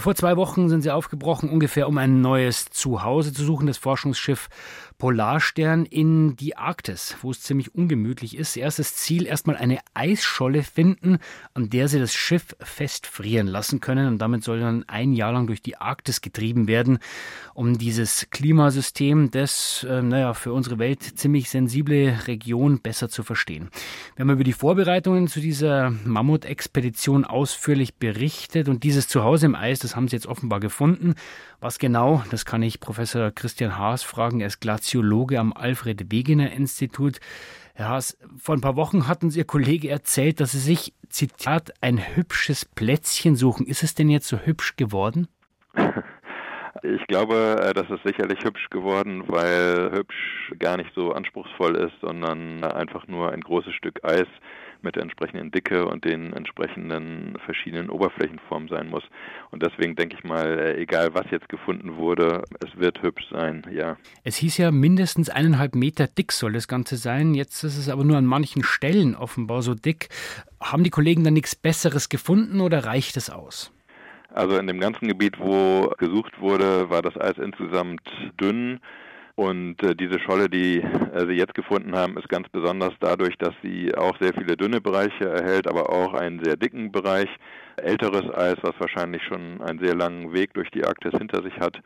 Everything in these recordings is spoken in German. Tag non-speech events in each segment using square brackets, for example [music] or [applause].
Vor zwei Wochen sind sie aufgebrochen, ungefähr um ein neues Zuhause zu suchen. Das Forschungsschiff Polarstern in die Arktis, wo es ziemlich ungemütlich ist. Erstes Ziel, erstmal eine Eisscholle finden, an der sie das Schiff festfrieren lassen können. Und damit soll dann ein Jahr lang durch die Arktis getrieben werden, um dieses Klimasystem, das, äh, naja, für unsere Welt ziemlich sensible Region besser zu verstehen. Wir haben über die Vorbereitungen zu dieser Mammut-Expedition ausführlich berichtet und dieses Zuhause im Eis, das haben sie jetzt offenbar gefunden. Was genau, das kann ich Professor Christian Haas fragen. Er ist Glaziologe am Alfred Wegener Institut. Herr Haas, vor ein paar Wochen hat uns Ihr Kollege erzählt, dass Sie sich, Zitat, ein hübsches Plätzchen suchen. Ist es denn jetzt so hübsch geworden? [laughs] Ich glaube, äh, das ist sicherlich hübsch geworden, weil hübsch gar nicht so anspruchsvoll ist, sondern einfach nur ein großes Stück Eis mit der entsprechenden Dicke und den entsprechenden verschiedenen Oberflächenformen sein muss. Und deswegen denke ich mal, äh, egal was jetzt gefunden wurde, es wird hübsch sein, ja. Es hieß ja, mindestens eineinhalb Meter dick soll das Ganze sein. Jetzt ist es aber nur an manchen Stellen offenbar so dick. Haben die Kollegen da nichts Besseres gefunden oder reicht es aus? Also in dem ganzen Gebiet, wo gesucht wurde, war das Eis insgesamt dünn. Und äh, diese Scholle, die äh, Sie jetzt gefunden haben, ist ganz besonders dadurch, dass sie auch sehr viele dünne Bereiche erhält, aber auch einen sehr dicken Bereich. Älteres Eis, was wahrscheinlich schon einen sehr langen Weg durch die Arktis hinter sich hat.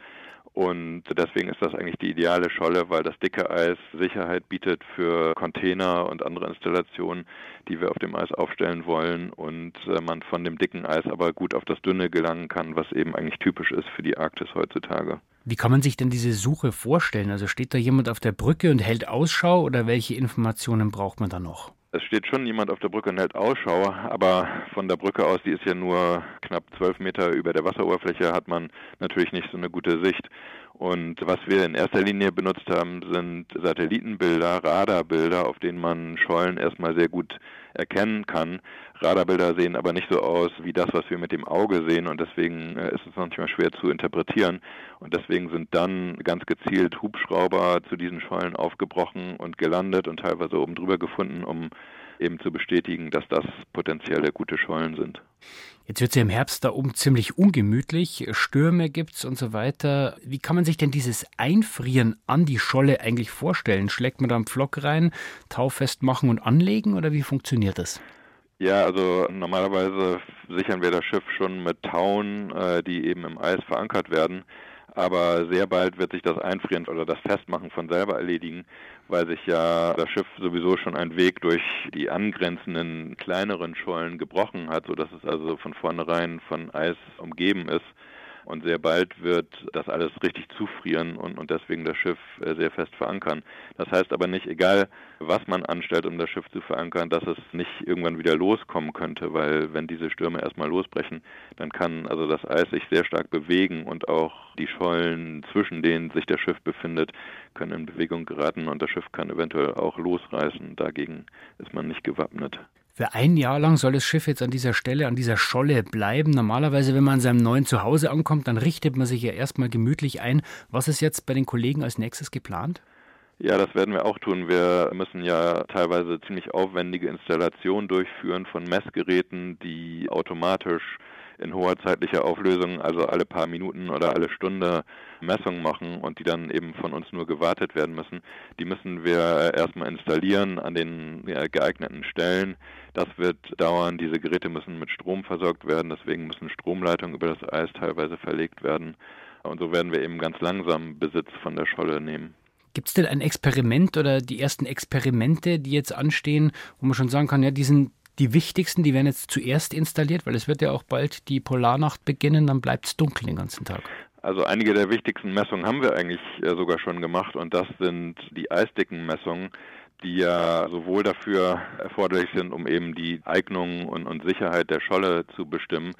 Und deswegen ist das eigentlich die ideale Scholle, weil das dicke Eis Sicherheit bietet für Container und andere Installationen, die wir auf dem Eis aufstellen wollen und äh, man von dem dicken Eis aber gut auf das dünne gelangen kann, was eben eigentlich typisch ist für die Arktis heutzutage. Wie kann man sich denn diese Suche vorstellen? Also steht da jemand auf der Brücke und hält Ausschau oder welche Informationen braucht man da noch? Es steht schon jemand auf der Brücke und hält Ausschau, aber von der Brücke aus, die ist ja nur knapp zwölf Meter über der Wasseroberfläche, hat man natürlich nicht so eine gute Sicht. Und was wir in erster Linie benutzt haben, sind Satellitenbilder, Radarbilder, auf denen man Schollen erstmal sehr gut erkennen kann. Radarbilder sehen aber nicht so aus wie das, was wir mit dem Auge sehen und deswegen äh, ist es manchmal schwer zu interpretieren. Und deswegen sind dann ganz gezielt Hubschrauber zu diesen Schollen aufgebrochen und gelandet und teilweise oben drüber gefunden, um eben zu bestätigen, dass das potenzielle gute Schollen sind. Jetzt wird es ja im Herbst da oben ziemlich ungemütlich, Stürme gibt es und so weiter. Wie kann man sich denn dieses Einfrieren an die Scholle eigentlich vorstellen? Schlägt man da einen Pflock rein, taufest machen und anlegen oder wie funktioniert das? Ja, also normalerweise sichern wir das Schiff schon mit Tauen, äh, die eben im Eis verankert werden aber sehr bald wird sich das Einfrieren oder das Festmachen von selber erledigen, weil sich ja das Schiff sowieso schon einen Weg durch die angrenzenden kleineren Schollen gebrochen hat, sodass es also von vornherein von Eis umgeben ist. Und sehr bald wird das alles richtig zufrieren und, und deswegen das Schiff äh, sehr fest verankern. Das heißt aber nicht, egal was man anstellt, um das Schiff zu verankern, dass es nicht irgendwann wieder loskommen könnte, weil wenn diese Stürme erstmal losbrechen, dann kann also das Eis sich sehr stark bewegen und auch die Schollen, zwischen denen sich das Schiff befindet, können in Bewegung geraten und das Schiff kann eventuell auch losreißen. Dagegen ist man nicht gewappnet. Für ein Jahr lang soll das Schiff jetzt an dieser Stelle, an dieser Scholle bleiben. Normalerweise, wenn man an seinem neuen Zuhause ankommt, dann richtet man sich ja erstmal gemütlich ein. Was ist jetzt bei den Kollegen als nächstes geplant? Ja, das werden wir auch tun. Wir müssen ja teilweise ziemlich aufwendige Installationen durchführen von Messgeräten, die automatisch in hoher zeitlicher Auflösung, also alle paar Minuten oder alle Stunde Messungen machen und die dann eben von uns nur gewartet werden müssen. Die müssen wir erstmal installieren an den geeigneten Stellen. Das wird dauern. Diese Geräte müssen mit Strom versorgt werden, deswegen müssen Stromleitungen über das Eis teilweise verlegt werden. Und so werden wir eben ganz langsam Besitz von der Scholle nehmen. Gibt es denn ein Experiment oder die ersten Experimente, die jetzt anstehen, wo man schon sagen kann, ja, die sind die wichtigsten, die werden jetzt zuerst installiert, weil es wird ja auch bald die Polarnacht beginnen, dann bleibt es dunkel den ganzen Tag. Also einige der wichtigsten Messungen haben wir eigentlich äh, sogar schon gemacht und das sind die Eisdickenmessungen, die ja sowohl dafür erforderlich sind, um eben die Eignung und, und Sicherheit der Scholle zu bestimmen,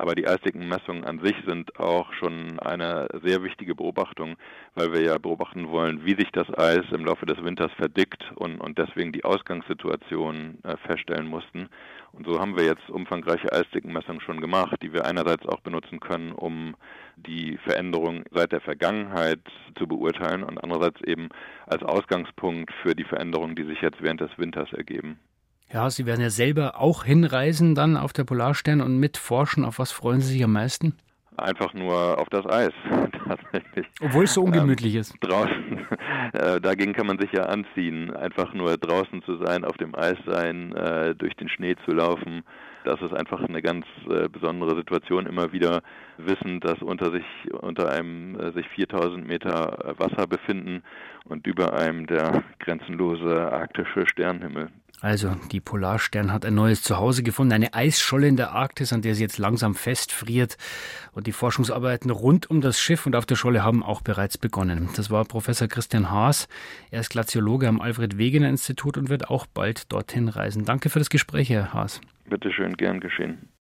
Aber die Eisdickenmessungen an sich sind auch schon eine sehr wichtige Beobachtung, weil wir ja beobachten wollen, wie sich das Eis im Laufe des Winters verdickt und, und deswegen die Ausgangssituation äh, feststellen mussten. Und so haben wir jetzt umfangreiche Eisdickenmessungen schon gemacht, die wir einerseits auch benutzen können, um die Veränderung seit der Vergangenheit zu beurteilen und andererseits eben als Ausgangspunkt für die Veränderungen, die sich jetzt während des Winters ergeben. Ja, Sie werden ja selber auch hinreisen dann auf der Polarstern und mitforschen. Auf was freuen Sie sich am meisten? Einfach nur auf das Eis, [laughs] tatsächlich. Obwohl es so ungemütlich ähm, ist. Draußen, [laughs] äh, dagegen kann man sich ja anziehen. Einfach nur draußen zu sein, auf dem Eis sein, äh, durch den Schnee zu laufen. Das ist einfach eine ganz äh, besondere Situation. Immer wieder wissen, dass unter sich, unter einem äh, sich 4000 Meter Wasser befinden und über einem der grenzenlose arktische Sternenhimmel. Also, die Polarstern hat ein neues Zuhause gefunden, eine Eisscholle in der Arktis, an der sie jetzt langsam festfriert. Und die Forschungsarbeiten rund um das Schiff und auf der Scholle haben auch bereits begonnen. Das war Professor Christian Haas. Er ist Glaziologe am Alfred Wegener Institut und wird auch bald dorthin reisen. Danke für das Gespräch, Herr Haas. Bitte schön, gern geschehen.